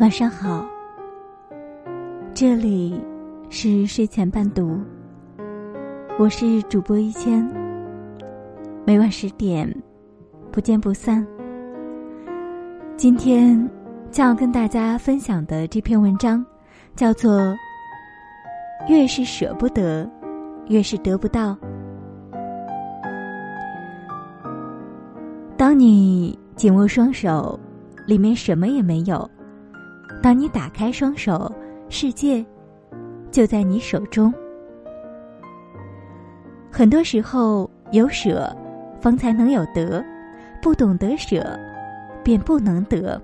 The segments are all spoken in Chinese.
晚上好，这里是睡前伴读，我是主播一千，每晚十点不见不散。今天将要跟大家分享的这篇文章叫做《越是舍不得，越是得不到》。当你紧握双手，里面什么也没有。当你打开双手，世界就在你手中。很多时候，有舍，方才能有得；不懂得舍，便不能得。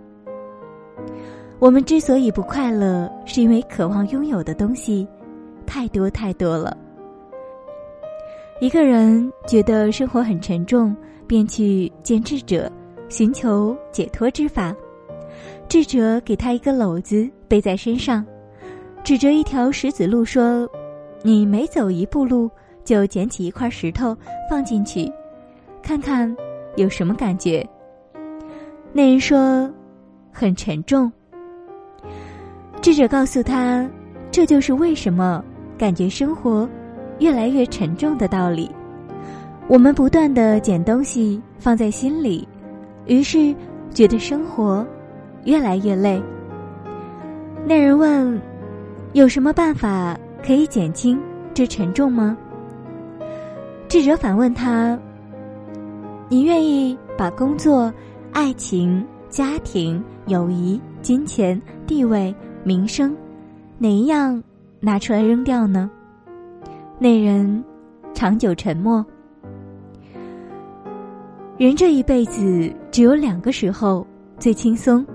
我们之所以不快乐，是因为渴望拥有的东西太多太多了。一个人觉得生活很沉重，便去见智者，寻求解脱之法。智者给他一个篓子背在身上，指着一条石子路说：“你每走一步路，就捡起一块石头放进去，看看有什么感觉。”那人说：“很沉重。”智者告诉他：“这就是为什么感觉生活越来越沉重的道理。我们不断的捡东西放在心里，于是觉得生活。”越来越累。那人问：“有什么办法可以减轻这沉重吗？”智者反问他：“你愿意把工作、爱情、家庭、友谊、金钱、地位、名声，哪一样拿出来扔掉呢？”那人长久沉默。人这一辈子只有两个时候最轻松。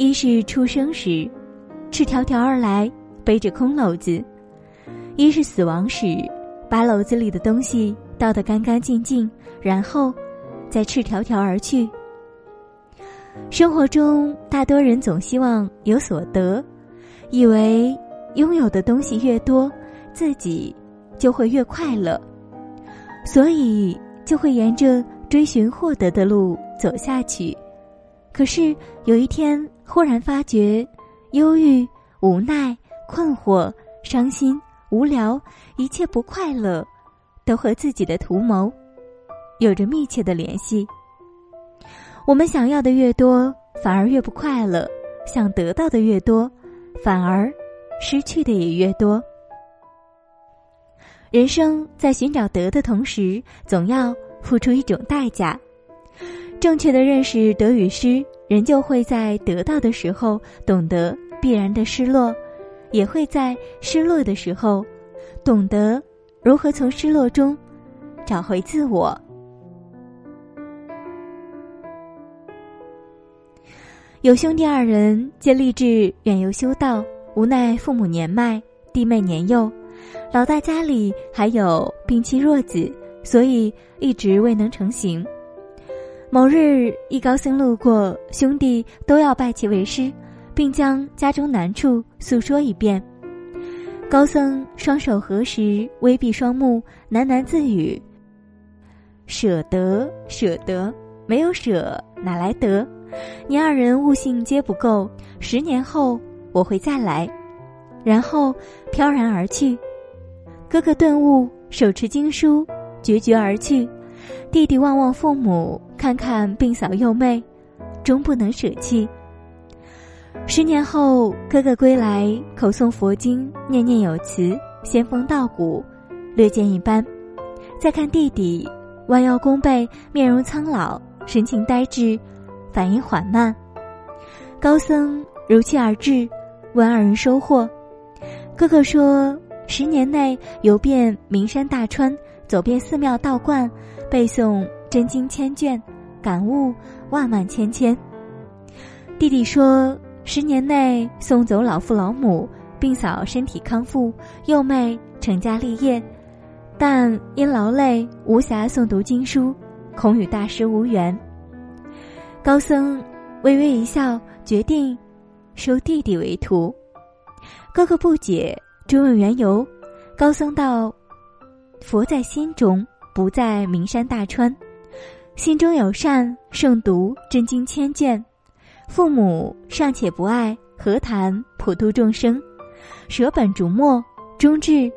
一是出生时，赤条条而来，背着空篓子；一是死亡时，把篓子里的东西倒得干干净净，然后再赤条条而去。生活中，大多人总希望有所得，以为拥有的东西越多，自己就会越快乐，所以就会沿着追寻获得的路走下去。可是有一天，忽然发觉，忧郁、无奈、困惑、伤心、无聊，一切不快乐，都和自己的图谋有着密切的联系。我们想要的越多，反而越不快乐；想得到的越多，反而失去的也越多。人生在寻找得的同时，总要付出一种代价。正确的认识得与失，人就会在得到的时候懂得必然的失落，也会在失落的时候懂得如何从失落中找回自我。有兄弟二人皆立志远游修道，无奈父母年迈，弟妹年幼，老大家里还有病妻弱子，所以一直未能成行。某日，一高僧路过，兄弟都要拜其为师，并将家中难处诉说一遍。高僧双手合十，微闭双目，喃喃自语：“舍得，舍得，没有舍哪来得？你二人悟性皆不够，十年后我会再来。”然后飘然而去。哥哥顿悟，手持经书，决绝而去。弟弟望望父母，看看病嫂幼妹，终不能舍弃。十年后，哥哥归来，口诵佛经，念念有词，仙风道骨，略见一斑。再看弟弟，弯腰弓背，面容苍老，神情呆滞，反应缓慢。高僧如期而至，问二人收获。哥哥说：十年内游遍名山大川，走遍寺庙道观。背诵真经千卷，感悟万万千千。弟弟说：十年内送走老父老母，并嫂身体康复，幼妹成家立业，但因劳累无暇诵读经书，恐与大师无缘。高僧微微一笑，决定收弟弟为徒。哥哥不解，追问缘由。高僧道：佛在心中。不在名山大川，心中有善，胜读真经千卷。父母尚且不爱，何谈普度众生？舍本逐末，终至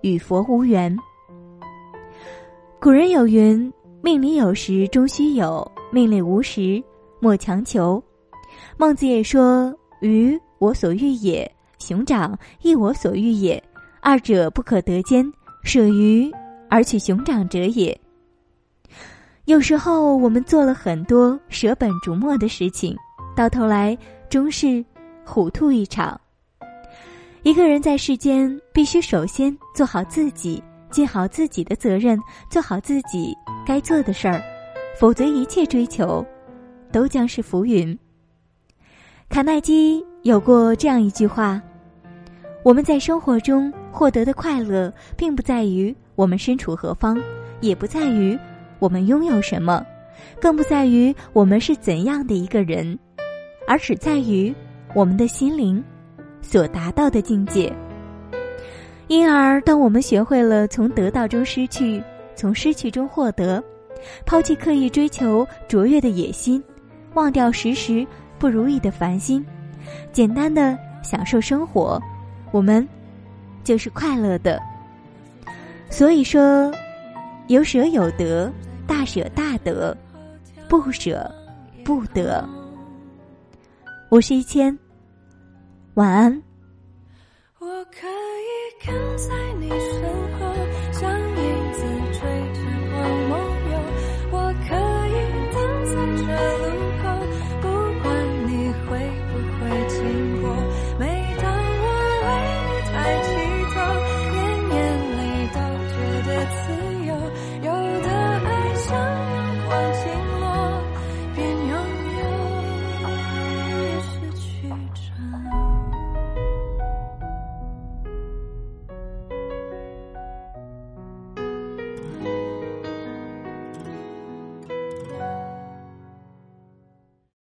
与佛无缘。古人有云：“命里有时终须有，命里无时莫强求。”孟子也说：“鱼我所欲也，熊掌亦我所欲也，二者不可得兼。舍鱼而取熊掌者也。”有时候我们做了很多舍本逐末的事情，到头来终是糊涂一场。一个人在世间，必须首先做好自己，尽好自己的责任，做好自己该做的事儿，否则一切追求都将是浮云。卡耐基有过这样一句话：“我们在生活中获得的快乐，并不在于我们身处何方，也不在于我们拥有什么，更不在于我们是怎样的一个人，而只在于我们的心灵。”所达到的境界。因而，当我们学会了从得到中失去，从失去中获得，抛弃刻意追求卓越的野心，忘掉时时不如意的烦心，简单的享受生活，我们就是快乐的。所以说，有舍有得，大舍大得，不舍不得。我是一千。晚安。我可以跟在